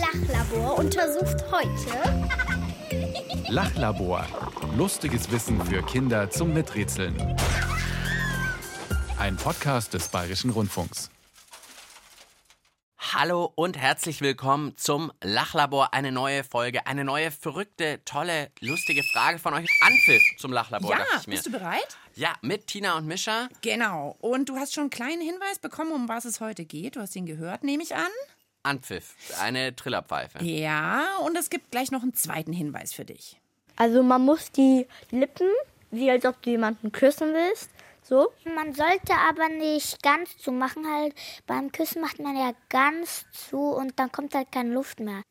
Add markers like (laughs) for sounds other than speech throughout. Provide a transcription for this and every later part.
Lachlabor untersucht heute Lachlabor. Lustiges Wissen für Kinder zum Miträtseln. Ein Podcast des Bayerischen Rundfunks. Hallo und herzlich willkommen zum Lachlabor. Eine neue Folge, eine neue verrückte, tolle, lustige Frage von euch. Anpfiff zum Lachlabor, Ja, dachte ich mir. bist du bereit? Ja, mit Tina und Mischa. Genau. Und du hast schon einen kleinen Hinweis bekommen, um was es heute geht. Du hast ihn gehört, nehme ich an. Anpfiff, eine Trillerpfeife. Ja, und es gibt gleich noch einen zweiten Hinweis für dich. Also man muss die Lippen, wie als ob du jemanden küssen willst, so. Man sollte aber nicht ganz zu machen, halt beim Küssen macht man ja ganz zu und dann kommt halt keine Luft mehr.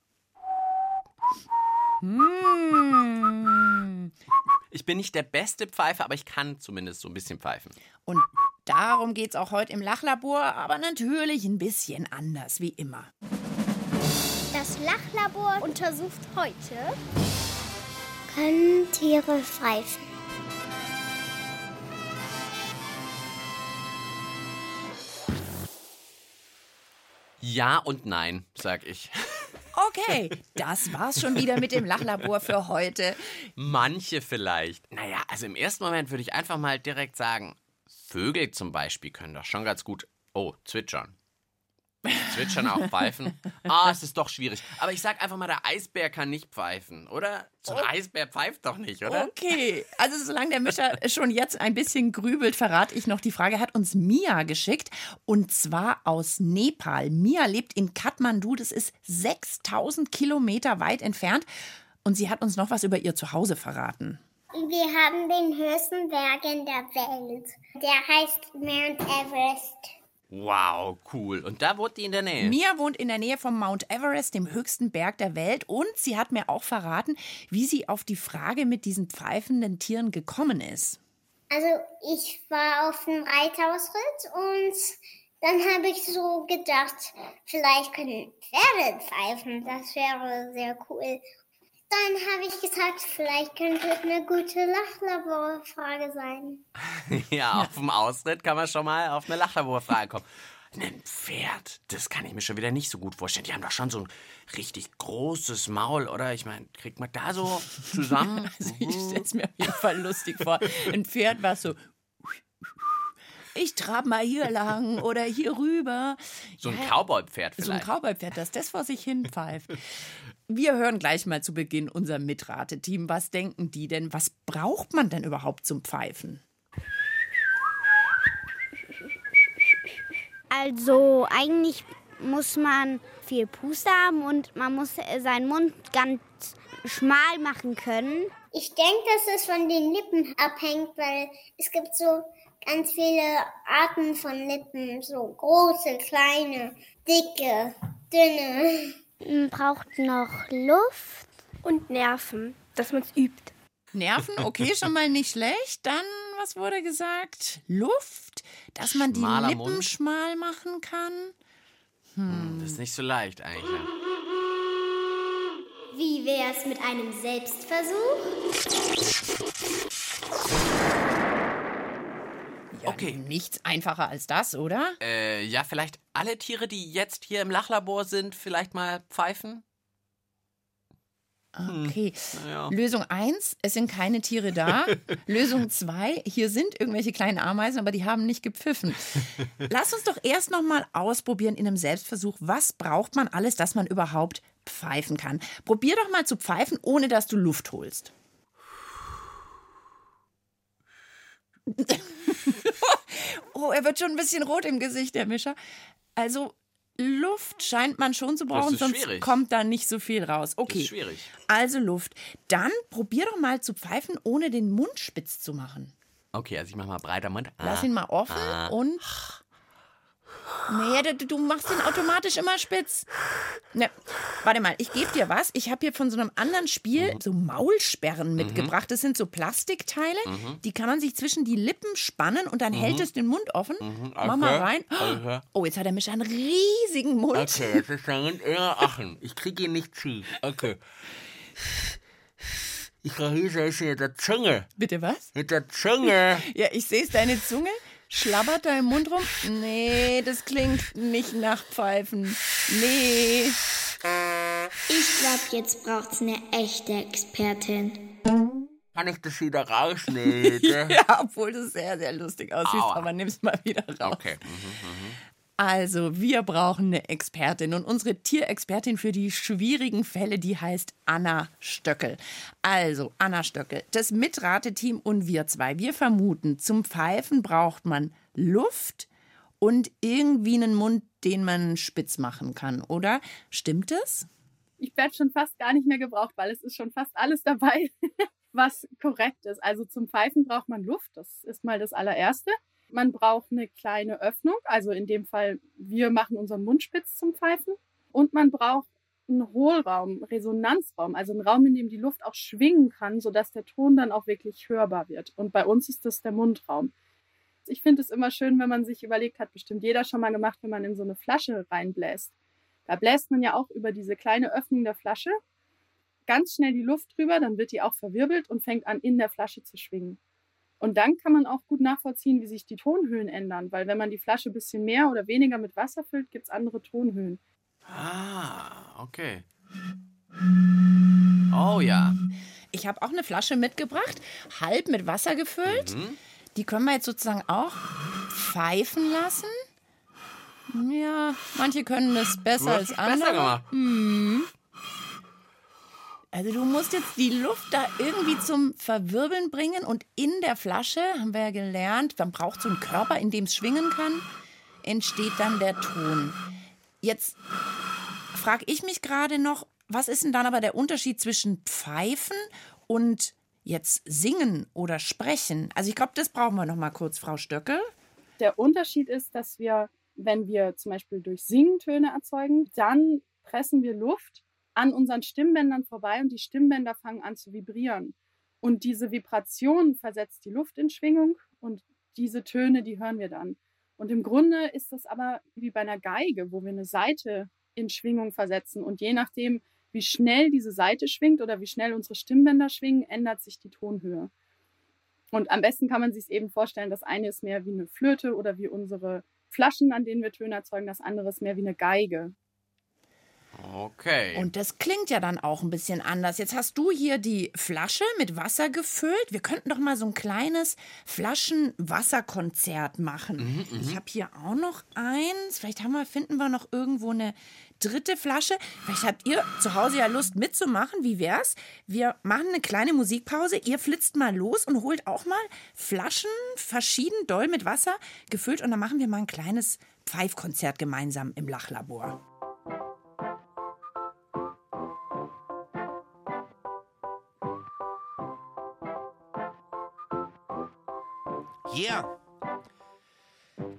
Hm. Ich bin nicht der beste Pfeifer, aber ich kann zumindest so ein bisschen pfeifen. Und darum geht es auch heute im Lachlabor, aber natürlich ein bisschen anders, wie immer. Das Lachlabor untersucht heute Können Tiere pfeifen? Ja und nein, sag ich. Okay, das war's schon wieder mit dem Lachlabor für heute. Manche vielleicht. Naja, also im ersten Moment würde ich einfach mal direkt sagen, Vögel zum Beispiel können doch schon ganz gut. Oh, zwitschern. Zwitschern auch pfeifen. (laughs) Ah, es ist doch schwierig. Aber ich sag einfach mal, der Eisbär kann nicht pfeifen, oder? So ein Eisbär pfeift doch nicht, oder? Okay, also solange der Mischer (laughs) schon jetzt ein bisschen grübelt, verrate ich noch die Frage, hat uns Mia geschickt und zwar aus Nepal. Mia lebt in Kathmandu, das ist 6000 Kilometer weit entfernt und sie hat uns noch was über ihr Zuhause verraten. Wir haben den höchsten Berg in der Welt. Der heißt Mount Everest. Wow, cool. Und da wohnt die in der Nähe. Mia wohnt in der Nähe vom Mount Everest, dem höchsten Berg der Welt und sie hat mir auch verraten, wie sie auf die Frage mit diesen pfeifenden Tieren gekommen ist. Also ich war auf dem Reithausritt und dann habe ich so gedacht, vielleicht können Pferde pfeifen. Das wäre sehr cool. Dann habe ich gesagt, vielleicht könnte es eine gute Lachlaborfrage sein. (laughs) Ja, auf dem Ausritt kann man schon mal auf eine Lachlaborfrage kommen. Ein Pferd, das kann ich mir schon wieder nicht so gut vorstellen. Die haben doch schon so ein richtig großes Maul, oder? Ich meine, kriegt man da so zusammen? (laughs) Also ich stelle es mir auf jeden Fall lustig vor. Ein Pferd, was so. Ich trab mal hier lang oder hier rüber. So ein Ja, Cowboy-Pferd So ein vielleicht. Cowboy-Pferd, das das vor sich hin pfeift. Wir hören gleich mal zu Beginn unser Mitrateteam. Was denken die denn? Was braucht man denn überhaupt zum Pfeifen? Also eigentlich muss man viel Puste haben und man muss äh, seinen Mund ganz schmal machen können. Ich denke, dass es von den Lippen abhängt, weil es gibt so ganz viele Arten von Lippen, so große, kleine, dicke, dünne. Man braucht noch Luft Und Nerven, dass man es übt. Nerven, okay, schon mal nicht schlecht. Dann, was wurde gesagt? Luft, dass man die Schmaler Lippen Mund. schmal machen kann. Das ist nicht so leicht eigentlich. Wie wäre es mit einem Selbstversuch? Ja, Okay. Nichts einfacher als das, oder? Äh, ja, vielleicht alle Tiere, die jetzt hier im Lachlabor sind, vielleicht mal pfeifen? Okay. Ja. Lösung 1, es sind keine Tiere da. (laughs) Lösung 2, hier sind irgendwelche kleinen Ameisen, aber die haben nicht gepfiffen. (laughs) Lass uns doch erst noch mal ausprobieren in einem Selbstversuch, was braucht man alles, dass man überhaupt pfeifen kann. Probier doch mal zu pfeifen, ohne dass du Luft holst. (laughs) oh, er wird schon ein bisschen rot im Gesicht, der Mischer. Also Luft scheint man schon zu brauchen, sonst schwierig. kommt da nicht so viel raus. Das Okay. ist schwierig. Also Luft. Dann probier doch mal zu pfeifen, ohne den Mund spitz zu machen. Okay, also ich mach mal breiter Mund. Lass Ah. ihn mal offen und. Nee, du, du machst ihn automatisch immer spitz. Ne, warte mal, ich gebe dir was. Ich habe hier von so einem anderen Spiel Mhm. so Maulsperren mitgebracht. Das sind so Plastikteile, Mhm. die kann man sich zwischen die Lippen spannen und dann hält es den Mund offen. Mach mal rein. Okay. Oh, jetzt hat der Mischer einen riesigen Mund. Okay, (laughs) das ist ein eher Achen. Ich kriege ihn nicht zu. Okay. Ich rieche es mit der Zunge. Bitte was? Mit der Zunge. Ja, ich sehe es, deine Zunge schlabbert da im Mund rum. Nee, das klingt nicht nach Pfeifen. Nee. Ich glaube, jetzt braucht es eine echte Expertin. Kann ich das wieder rausnehmen? (laughs) ja, obwohl du sehr, sehr lustig aussiehst, Aua. aber nimm es mal wieder raus. Okay. Mhm, mh. Also, wir brauchen eine Expertin und unsere Tierexpertin für die schwierigen Fälle, die heißt Anna Stöckel. Also, Anna Stöckel, das Mitrateteam und wir zwei, wir vermuten, zum Pfeifen braucht man Luft und irgendwie einen Mund, den man spitz machen kann, oder? Stimmt es? Ich werde schon fast gar nicht mehr gebraucht, weil es ist schon fast alles dabei, (laughs) was korrekt ist. Also zum Pfeifen braucht man Luft, das ist mal das allererste. Man braucht eine kleine Öffnung, also in dem Fall, wir machen unseren Mund spitz zum Pfeifen. Und man braucht einen Hohlraum, Resonanzraum, also einen Raum, in dem die Luft auch schwingen kann, sodass der Ton dann auch wirklich hörbar wird. Und bei uns ist das der Mundraum. Ich finde es immer schön, wenn man sich überlegt, hat bestimmt jeder schon mal gemacht, wenn man in so eine Flasche reinbläst. Da bläst man ja auch über diese kleine Öffnung der Flasche ganz schnell die Luft drüber, dann wird die auch verwirbelt und fängt an, in der Flasche zu schwingen. Und dann kann man auch gut nachvollziehen, wie sich die Tonhöhen ändern, weil wenn man die Flasche ein bisschen mehr oder weniger mit Wasser füllt, gibt es andere Tonhöhen. Ah, okay. Oh ja. Ich habe auch eine Flasche mitgebracht, halb mit Wasser gefüllt. Mhm. Die können wir jetzt sozusagen auch pfeifen lassen. Ja, manche können das besser als andere. Besser gemacht. Mhm. Also du musst jetzt die Luft da irgendwie zum Verwirbeln bringen und in der Flasche, haben wir ja gelernt, man braucht so einen Körper, in dem es schwingen kann, entsteht dann der Ton. Jetzt frage ich mich gerade noch, was ist denn dann aber der Unterschied zwischen Pfeifen und jetzt singen oder sprechen? Also ich glaube, das brauchen wir noch mal kurz, Frau Stöckel. Der Unterschied ist, dass wir, wenn wir zum Beispiel durch Singen Töne erzeugen, dann pressen wir Luft an unseren Stimmbändern vorbei und die Stimmbänder fangen an zu vibrieren. Und diese Vibration versetzt die Luft in Schwingung und diese Töne, die hören wir dann. Und im Grunde ist das aber wie bei einer Geige, wo wir eine Seite in Schwingung versetzen. Und je nachdem, wie schnell diese Seite schwingt oder wie schnell unsere Stimmbänder schwingen, ändert sich die Tonhöhe. Und am besten kann man sich eben vorstellen, das eine ist mehr wie eine Flöte oder wie unsere Flaschen, an denen wir Töne erzeugen, das andere ist mehr wie eine Geige. Okay. Und das klingt ja dann auch ein bisschen anders. Jetzt hast du hier die Flasche mit Wasser gefüllt. Wir könnten doch mal so ein kleines Flaschenwasserkonzert machen. Mhm, mhm. ich habe hier auch noch eins. Vielleicht haben wir, finden wir noch irgendwo eine dritte Flasche. Vielleicht habt ihr zu Hause ja Lust mitzumachen. Wie wär's? Wir machen eine kleine Musikpause. Ihr flitzt mal los und holt auch mal Flaschen verschieden doll mit Wasser gefüllt. Und dann machen wir mal ein kleines Pfeifkonzert gemeinsam im Lachlabor. Yeah.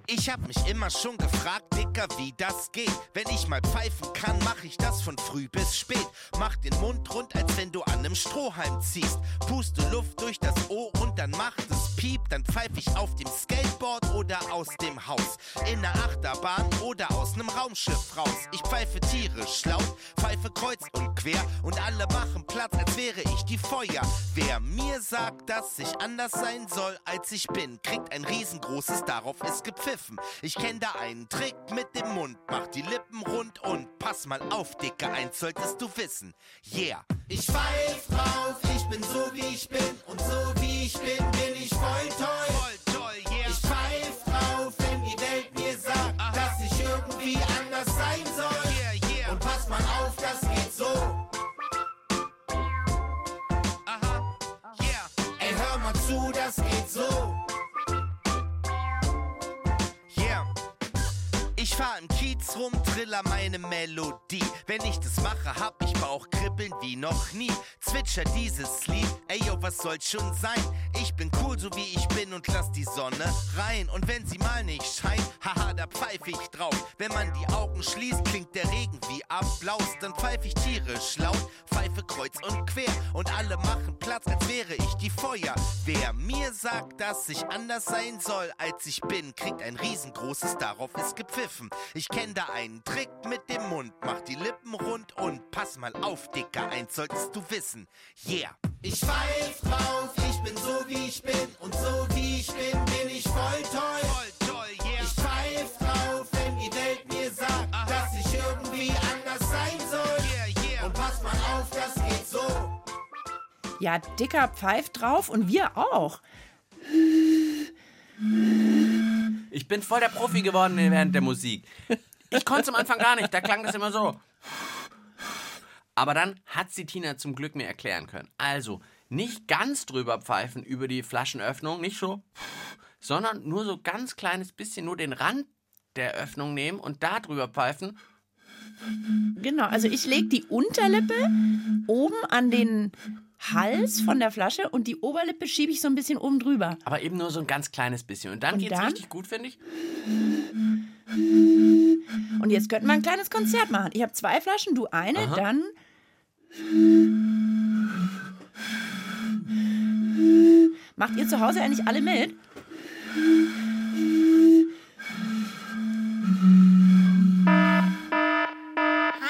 Ich hab mich immer schon gefragt, Dicker, wie das geht. Wenn ich mal pfeifen kann, mach ich das von früh bis spät. Mach den Mund rund, als wenn du an nem Strohhalm ziehst. Puste Luft durch das Ohr und dann macht es Piep. Dann pfeif ich auf dem Skateboard oder aus dem Haus. In der Achterbahn oder aus nem Raumschiff raus. Ich pfeife tierisch laut, pfeife kreuz und quer. Und alle machen Platz, als wäre ich die Feuer. Wer mir sagt, dass ich anders sein soll, als ich bin, kriegt ein riesengroßes, darauf ist gepfiffen. Ich kenn da einen Trick mit dem Mund, mach die Lippen rund und pass mal auf, Dicke, eins solltest du wissen. Yeah. Ich pfeif drauf, ich bin so wie ich bin und so wie ich bin, bin ich voll toll. Voll toll, yeah. Ich pfeif drauf, wenn die Welt mir sagt, Aha. dass ich irgendwie anders sein soll. Yeah, yeah. Und pass mal auf, das geht so. Aha, yeah. Ey, hör mal zu, das geht so. Ich fahr im Kiez rum, triller meine Melodie. Wenn ich das mache, hab ich Bauchkribbeln wie noch nie. Zwitscher dieses Lied, ey yo, was soll's schon sein? Ich bin cool, so wie ich bin und lass die Sonne rein. Und wenn sie mal nicht scheint, haha, da pfeif ich drauf. Wenn man die Augen schließt, klingt der Regen wie Applaus. Dann pfeif ich tierisch laut, pfeife kreuz und quer. Und alle machen Platz, als wäre ich die Feuer. Wer mir sagt, dass ich anders sein soll, als ich bin, kriegt ein riesengroßes, darauf ist gepfiffen. Ich kenn da einen Trick mit dem Mund, mach die Lippen rund und pass mal auf, Dicker, eins solltest du wissen. Yeah. Ich pfeif drauf, ich bin so wie ich bin und so wie ich bin, bin ich voll toll. Voll toll, yeah. Ich pfeif drauf, wenn die Welt mir sagt, Aha. dass ich irgendwie anders sein soll. Yeah, yeah. Und pass Ja, Dicker pfeift drauf und wir auch. Ich bin voll der Profi geworden während der Musik. Ich konnte es am Anfang gar nicht, da klang das immer so. Aber dann hat sie Tina zum Glück mir erklären können. Also, nicht ganz drüber pfeifen über die Flaschenöffnung, nicht so, sondern nur so ganz kleines bisschen, nur den Rand der Öffnung nehmen und da drüber pfeifen. Genau, also ich lege die Unterlippe oben an den Hals von der Flasche und die Oberlippe schiebe ich so ein bisschen oben drüber. Aber eben nur so ein ganz kleines bisschen. Und dann geht es richtig gut, finde ich. Und jetzt könnten wir ein kleines Konzert machen. Ich habe zwei Flaschen, du eine, Aha. dann. Macht ihr zu Hause eigentlich alle mit?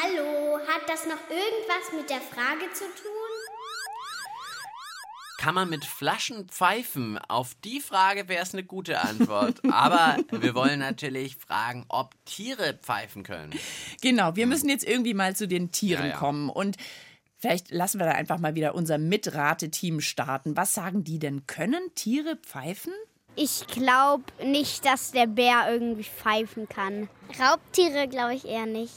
Hallo, hat das noch irgendwas mit der Frage zu tun? Kann man mit Flaschen pfeifen? Auf die Frage wäre es eine gute Antwort. (laughs) Aber wir wollen natürlich fragen, ob Tiere pfeifen können. Genau, wir müssen jetzt irgendwie mal zu den Tieren ja, ja. kommen. Und vielleicht lassen wir da einfach mal wieder unser Mitrateteam starten. Was sagen die denn? Können Tiere pfeifen? Ich glaube nicht, dass der Bär irgendwie pfeifen kann. Raubtiere glaube ich eher nicht.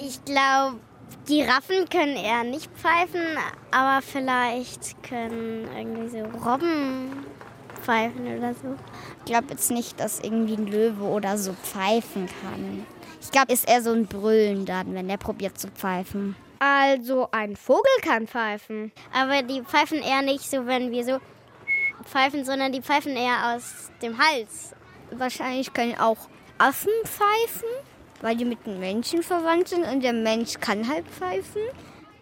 Ich glaube, Giraffen können eher nicht pfeifen, aber vielleicht können irgendwie so Robben pfeifen oder so. Ich glaube jetzt nicht, dass irgendwie ein Löwe oder so pfeifen kann. Ich glaube, ist eher so ein Brüllen dann, wenn der probiert zu pfeifen. Also ein Vogel kann pfeifen. Aber die pfeifen eher nicht so, wenn wir so pfeifen, sondern die pfeifen eher aus dem Hals. Wahrscheinlich können auch Affen pfeifen weil die mit dem Menschen verwandt sind und der Mensch kann halt pfeifen.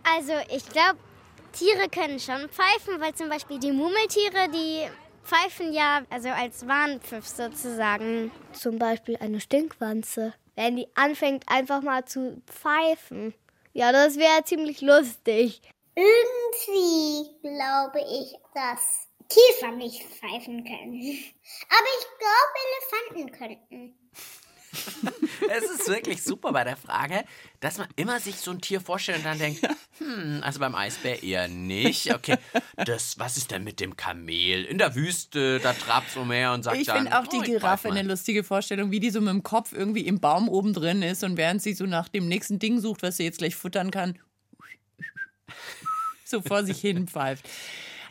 Also ich glaube, Tiere können schon pfeifen, weil zum Beispiel die Murmeltiere, die pfeifen ja also als Warnpfiff sozusagen. Zum Beispiel eine Stinkwanze. Wenn die anfängt einfach mal zu pfeifen. Ja, das wäre ziemlich lustig. Irgendwie glaube ich, dass Käfer nicht pfeifen können. (laughs) Aber ich glaube, Elefanten könnten. (laughs) es ist wirklich super bei der Frage, dass man immer sich so ein Tier vorstellt und dann denkt, hm, also beim Eisbär eher nicht. Okay, das, was ist denn mit dem Kamel? In der Wüste, da trabt so mehr und sagt ich dann. Ich finde auch die oh, Giraffe eine lustige Vorstellung, wie die so mit dem Kopf irgendwie im Baum oben drin ist und während sie so nach dem nächsten Ding sucht, was sie jetzt gleich futtern kann, so vor sich hin pfeift.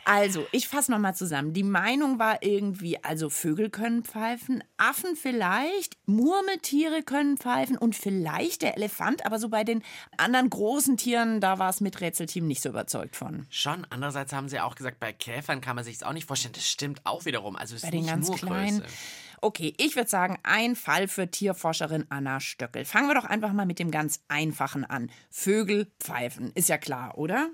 Also, ich fasse nochmal zusammen. Die Meinung war irgendwie, also Vögel können pfeifen, Affen vielleicht, Murmeltiere können pfeifen und vielleicht der Elefant, aber so bei den anderen großen Tieren, da war es mit Rätselteam nicht so überzeugt von. Schon, andererseits haben sie auch gesagt, bei Käfern kann man sich es auch nicht vorstellen. Das stimmt auch wiederum. Also, es bei ist den nicht ganz nur kleinen. Größe. Okay, ich würde sagen, ein Fall für Tierforscherin Anna Stöckel. Fangen wir doch einfach mal mit dem ganz Einfachen an. Vögel pfeifen, ist ja klar, oder?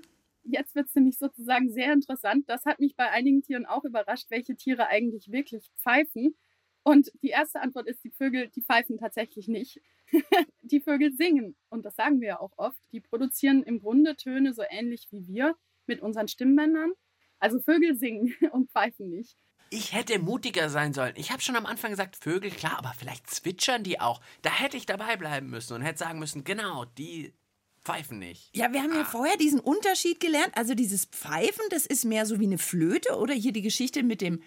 Jetzt wird es nämlich sozusagen sehr interessant. Das hat mich bei einigen Tieren auch überrascht, welche Tiere eigentlich wirklich pfeifen. Und die erste Antwort ist, die Vögel, die pfeifen tatsächlich nicht. (laughs) die Vögel singen. Und das sagen wir ja auch oft. Die produzieren im Grunde Töne so ähnlich wie wir mit unseren Stimmbändern. Also Vögel singen (laughs) und pfeifen nicht. Ich hätte mutiger sein sollen. Ich habe schon am Anfang gesagt, Vögel, klar, aber vielleicht zwitschern die auch. Da hätte ich dabei bleiben müssen und hätte sagen müssen, genau, die pfeifen nicht. Ja, wir haben ja ah. vorher diesen Unterschied gelernt. Also dieses Pfeifen, das ist mehr so wie eine Flöte oder hier die Geschichte mit dem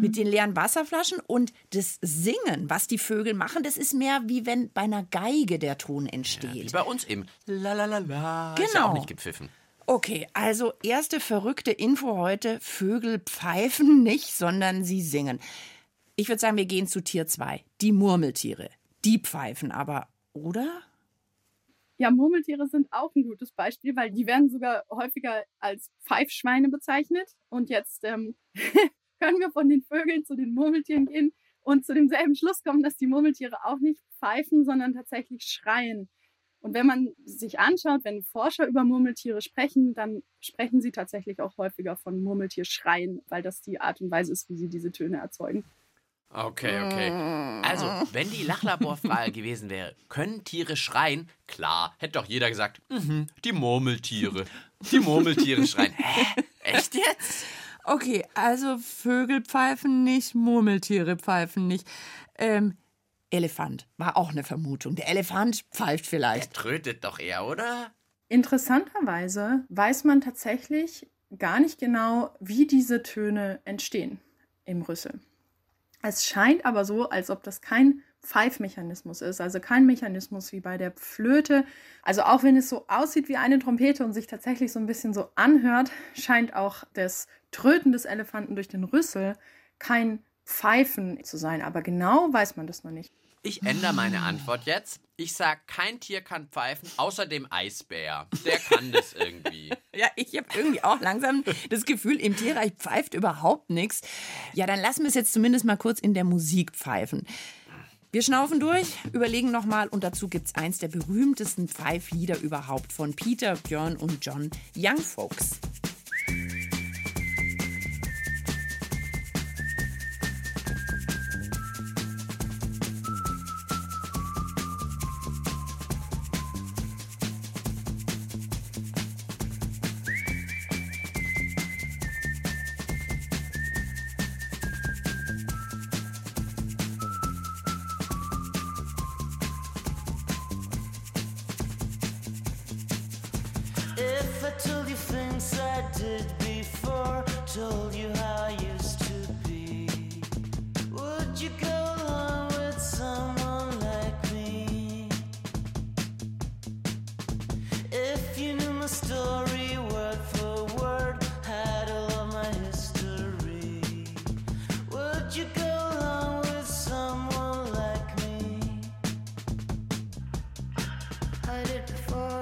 mit den leeren Wasserflaschen und das Singen, was die Vögel machen, das ist mehr wie wenn bei einer Geige der Ton entsteht. Ja, wie bei uns eben. La la la la. Genau. Ist ja auch nicht gepfiffen. Okay, also erste verrückte Info heute: Vögel pfeifen nicht, sondern sie singen. Ich würde sagen, wir gehen zu Tier 2. Die Murmeltiere. Die pfeifen aber, oder? Ja, Murmeltiere sind auch ein gutes Beispiel, weil die werden sogar häufiger als Pfeifschweine bezeichnet. Und jetzt ähm, (laughs) können wir von den Vögeln zu den Murmeltieren gehen und zu demselben Schluss kommen, dass die Murmeltiere auch nicht pfeifen, sondern tatsächlich schreien. Und wenn man sich anschaut, wenn Forscher über Murmeltiere sprechen, dann sprechen sie tatsächlich auch häufiger von Murmeltierschreien, weil das die Art und Weise ist, wie sie diese Töne erzeugen. Okay, okay. Also, wenn die Lachlaborfrage (laughs) gewesen wäre, können Tiere schreien? Klar, hätte doch jeder gesagt, mhm, die Murmeltiere. Die Murmeltiere schreien. (laughs) Hä? Echt jetzt? Okay, also Vögel pfeifen nicht, Murmeltiere pfeifen nicht. Ähm, Elefant war auch eine Vermutung. Der Elefant pfeift vielleicht. Der trötet doch eher, oder? Interessanterweise weiß man tatsächlich gar nicht genau, wie diese Töne entstehen im Rüssel. Es scheint aber so, als ob das kein Pfeifmechanismus ist, also kein Mechanismus wie bei der Flöte. Also auch wenn es so aussieht wie eine Trompete und sich tatsächlich so ein bisschen so anhört, scheint auch das Tröten des Elefanten durch den Rüssel kein Pfeifen zu sein. Aber genau weiß man das noch nicht. Ich ändere meine Antwort jetzt. Ich sage, kein Tier kann pfeifen, außer dem Eisbär. Der kann das irgendwie. (laughs) ja, ich habe irgendwie auch langsam das Gefühl, im Tierreich pfeift überhaupt nichts. Ja, dann lassen wir es jetzt zumindest mal kurz in der Musik pfeifen. Wir schnaufen durch, überlegen nochmal und dazu gibt es eins der berühmtesten Pfeiflieder überhaupt von Peter, Björn und John If I told you things I did before, told you how I used to be, would you go along with someone like me? If you knew my story word for word, had all of my history, would you go along with someone like me? I did before.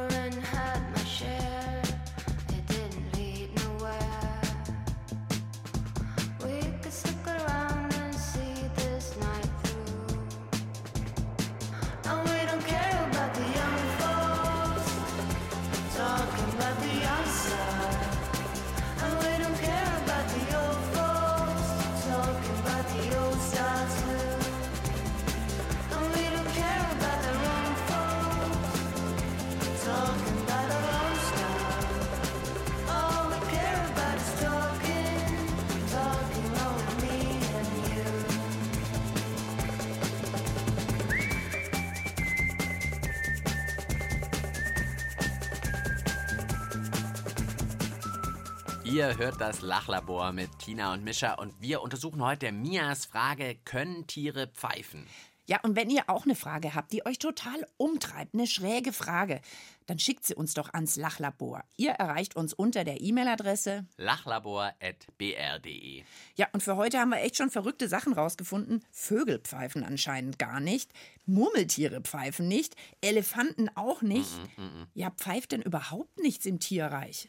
Ihr hört das Lachlabor mit Tina und Mischa und wir untersuchen heute Mias Frage, können Tiere pfeifen? Ja, und wenn ihr auch eine Frage habt, die euch total umtreibt, eine schräge Frage, dann schickt sie uns doch ans Lachlabor. Ihr erreicht uns unter der E-Mail-Adresse lachlabor.br.de. Ja, und für heute haben wir echt schon verrückte Sachen rausgefunden. Vögel pfeifen anscheinend gar nicht, Murmeltiere pfeifen nicht, Elefanten auch nicht. Mm -mm, mm ja, pfeift denn überhaupt nichts im Tierreich?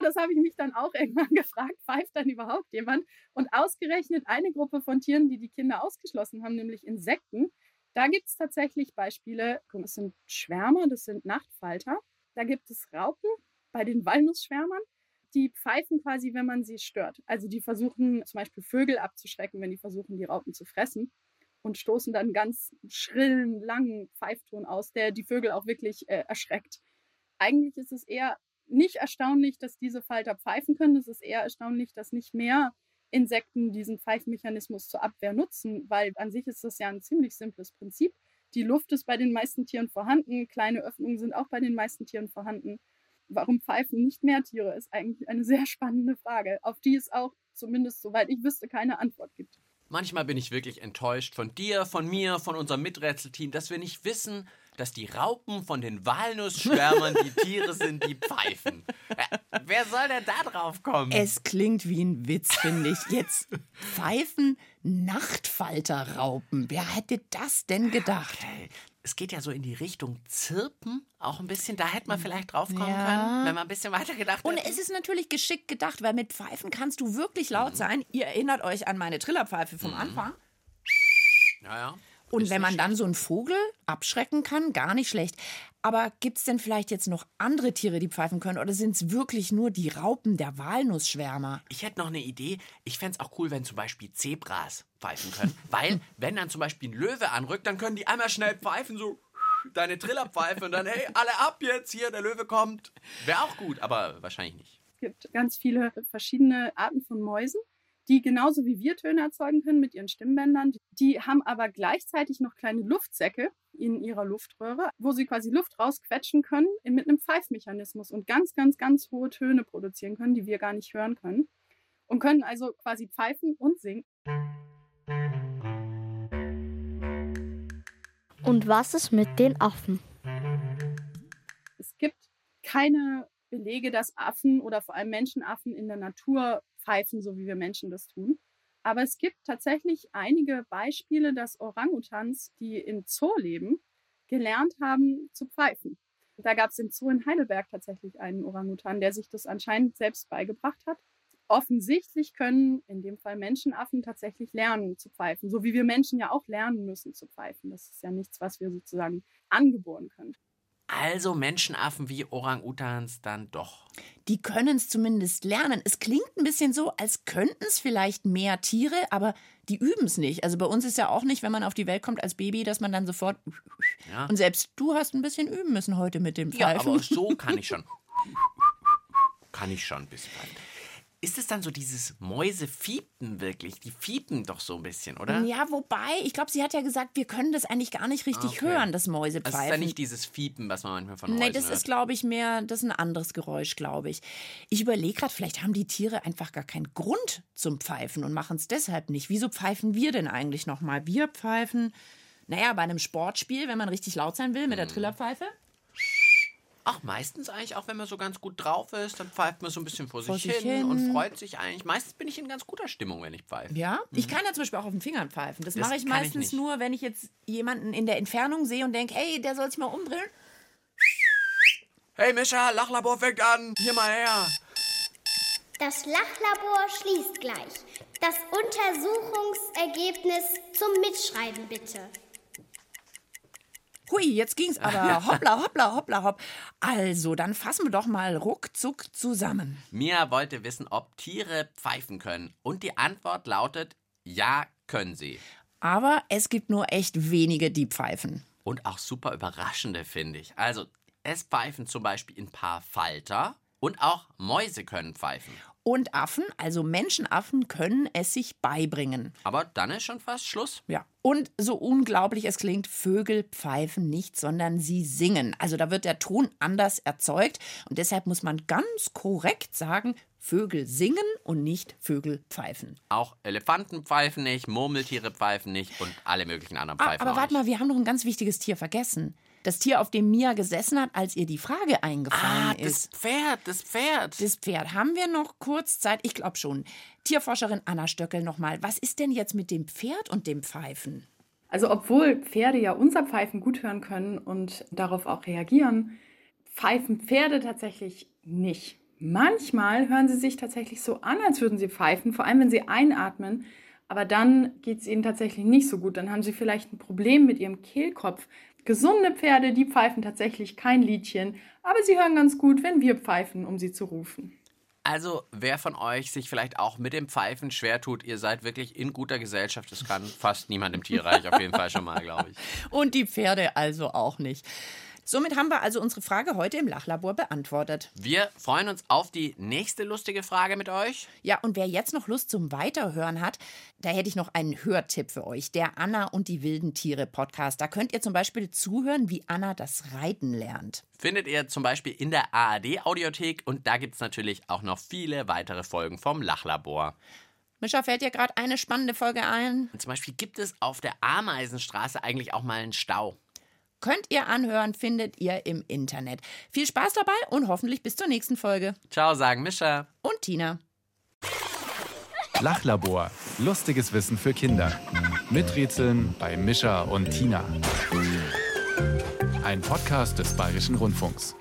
Das habe ich mich dann auch (laughs) irgendwann gefragt, pfeift dann überhaupt jemand? Und ausgerechnet eine Gruppe von Tieren, die die Kinder ausgeschlossen haben, nämlich Insekten, da gibt es tatsächlich Beispiele. Das sind Schwärmer, das sind Nachtfalter. Da gibt es Raupen bei den Walnussschwärmern. Die pfeifen quasi, wenn man sie stört. Also die versuchen zum Beispiel Vögel abzuschrecken, wenn die versuchen, die Raupen zu fressen und stoßen dann ganz schrillen, langen Pfeifton aus, der die Vögel auch wirklich äh, erschreckt. Eigentlich ist es eher nicht erstaunlich, dass diese Falter pfeifen können. Es ist eher erstaunlich, dass nicht mehr Insekten diesen Pfeifmechanismus zur Abwehr nutzen, weil an sich ist das ja ein ziemlich simples Prinzip. Die Luft ist bei den meisten Tieren vorhanden, kleine Öffnungen sind auch bei den meisten Tieren vorhanden. Warum pfeifen nicht mehr Tiere, ist eigentlich eine sehr spannende Frage, auf die es auch zumindest, soweit ich wüsste, keine Antwort gibt. Manchmal bin ich wirklich enttäuscht von dir, von mir, von unserem Miträtselteam, dass wir nicht wissen, dass die Raupen von den Walnussschwärmern die Tiere sind, die pfeifen. Äh, wer soll denn da drauf kommen? Es klingt wie ein Witz, finde ich. Jetzt pfeifen Nachtfalterraupen. Wer hätte das denn gedacht? Es geht ja so in die Richtung Zirpen, auch ein bisschen. Da hätte man vielleicht drauf kommen ja. können, wenn man ein bisschen weiter gedacht hätte. Und es ist natürlich geschickt gedacht, weil mit Pfeifen kannst du wirklich laut mhm. sein. Ihr erinnert euch an meine Trillerpfeife vom mhm. Anfang. Ja, Und wenn man dann so einen Vogel abschrecken kann, gar nicht schlecht. Aber gibt es denn vielleicht jetzt noch andere Tiere, die pfeifen können? Oder sind es wirklich nur die Raupen der Walnussschwärmer? Ich hätte noch eine Idee. Ich fände es auch cool, wenn zum Beispiel Zebras pfeifen können. Weil, (laughs) wenn dann zum Beispiel ein Löwe anrückt, dann können die einmal schnell pfeifen, so deine Trillerpfeife und dann, hey, alle ab jetzt, hier, der Löwe kommt. Wäre auch gut, aber wahrscheinlich nicht. Es gibt ganz viele verschiedene Arten von Mäusen die genauso wie wir Töne erzeugen können mit ihren Stimmbändern. Die haben aber gleichzeitig noch kleine Luftsäcke in ihrer Luftröhre, wo sie quasi Luft rausquetschen können mit einem Pfeifmechanismus und ganz, ganz, ganz hohe Töne produzieren können, die wir gar nicht hören können. Und können also quasi pfeifen und singen. Und was ist mit den Affen? Es gibt keine Belege, dass Affen oder vor allem Menschenaffen in der Natur pfeifen, so wie wir Menschen das tun. Aber es gibt tatsächlich einige Beispiele, dass Orangutans, die im Zoo leben, gelernt haben zu pfeifen. Da gab es im Zoo in Heidelberg tatsächlich einen Orangutan, der sich das anscheinend selbst beigebracht hat. Offensichtlich können in dem Fall Menschenaffen tatsächlich lernen zu pfeifen, so wie wir Menschen ja auch lernen müssen zu pfeifen. Das ist ja nichts, was wir sozusagen angeboren können. Also Menschenaffen wie Orang-Utans dann doch. Die können es zumindest lernen. Es klingt ein bisschen so, als könnten es vielleicht mehr Tiere, aber die üben es nicht. Also bei uns ist ja auch nicht, wenn man auf die Welt kommt als Baby, dass man dann sofort. Ja. Und selbst du hast ein bisschen üben müssen heute mit dem Pfeifen. Ja, aber so kann ich schon. kann ich schon ein bisschen pfeifen. Ist es dann so dieses Mäusefiepen wirklich? Die fiepen doch so ein bisschen, oder? Ja, wobei, ich glaube, sie hat ja gesagt, wir können das eigentlich gar nicht richtig okay. hören, das Mäusepfeifen. Das ist ja nicht dieses Fiepen, was man manchmal von Mäusen Nee, das hört. ist, glaube ich, mehr, das ist ein anderes Geräusch, glaube ich. Ich überlege gerade, vielleicht haben die Tiere einfach gar keinen Grund zum Pfeifen und machen es deshalb nicht. Wieso pfeifen wir denn eigentlich nochmal? Wir pfeifen, naja, bei einem Sportspiel, wenn man richtig laut sein will, mit der hm. Trillerpfeife. Ach, meistens eigentlich, auch wenn man so ganz gut drauf ist, dann pfeift man so ein bisschen vor, vor sich, hin, hin, und freut sich eigentlich. Meistens bin ich in ganz guter Stimmung, wenn ich pfeife. Ja, mhm. ich kann ja zum Beispiel auch auf den Fingern pfeifen. Das, das mache ich meistens ich nur, wenn ich jetzt jemanden in der Entfernung sehe und denke, hey, der soll sich mal umdrehen. Hey Mischa, Lachlabor fängt an. Hier mal her. Das Lachlabor schließt gleich. Das Untersuchungsergebnis zum Mitschreiben bitte. Hui, jetzt ging's aber. (laughs) Hoppla, hoppla, hoppla, hopp. Also, dann fassen wir doch mal ruckzuck zusammen. Mia wollte wissen, ob Tiere pfeifen können. Und die Antwort lautet, ja, können sie. Aber es gibt nur echt wenige, die pfeifen. Und auch super überraschende, finde ich. Also, es pfeifen zum Beispiel ein paar Falter und auch Mäuse können pfeifen. Und Affen, also Menschenaffen, können es sich beibringen. Aber dann ist schon fast Schluss. Ja. Und so unglaublich es klingt, Vögel pfeifen nicht, sondern sie singen. Also da wird der Ton anders erzeugt. Und deshalb muss man ganz korrekt sagen, Vögel singen und nicht Vögel pfeifen. Auch Elefanten pfeifen nicht, Murmeltiere pfeifen nicht und alle möglichen anderen ah, pfeifen ah, Aber warte mal, wir haben noch ein ganz wichtiges Tier vergessen das Tier, auf dem Mia gesessen hat, als ihr die Frage eingefallen ah, ist. Das Pferd, das Pferd. Das Pferd. Haben wir noch kurz Zeit? Ich glaube schon. Tierforscherin Anna Stöckel nochmal. Was ist denn jetzt mit dem Pferd und dem Pfeifen? Also, obwohl Pferde ja unser Pfeifen gut hören können und darauf auch reagieren, pfeifen Pferde tatsächlich nicht. Manchmal hören sie sich tatsächlich so an, als würden sie pfeifen, vor allem wenn sie einatmen. Aber dann geht es ihnen tatsächlich nicht so gut. Dann haben sie vielleicht ein Problem mit ihrem Kehlkopf. Gesunde Pferde, die pfeifen tatsächlich kein Liedchen, aber sie hören ganz gut, wenn wir pfeifen, um sie zu rufen. Also, wer von euch sich vielleicht auch mit dem Pfeifen schwer tut, ihr seid wirklich in guter Gesellschaft. Das kann fast niemand im Tierreich auf jeden Fall schon mal, glaube ich. Und die Pferde also auch nicht. Somit haben wir also unsere Frage heute im Lachlabor beantwortet. Wir freuen uns auf die nächste lustige Frage mit euch. Ja, und wer jetzt noch Lust zum Weiterhören hat, da hätte ich noch einen Hörtipp für euch. Der Anna und die wilden Tiere Podcast. Da könnt ihr zum Beispiel zuhören, wie Anna das Reiten lernt. Findet ihr zum Beispiel in der ARD-Audiothek und da gibt es natürlich auch noch viele weitere Folgen vom Lachlabor. Mischa, fällt dir gerade eine spannende Folge ein? Zum Beispiel gibt es auf der Ameisenstraße eigentlich auch mal einen Stau. Könnt ihr anhören, findet ihr im Internet. Viel Spaß dabei und hoffentlich bis zur nächsten Folge. Ciao, sagen Mischa. Und Tina. Lachlabor. Lustiges Wissen für Kinder. Miträtseln bei Mischa und Tina. Ein Podcast des Bayerischen Rundfunks.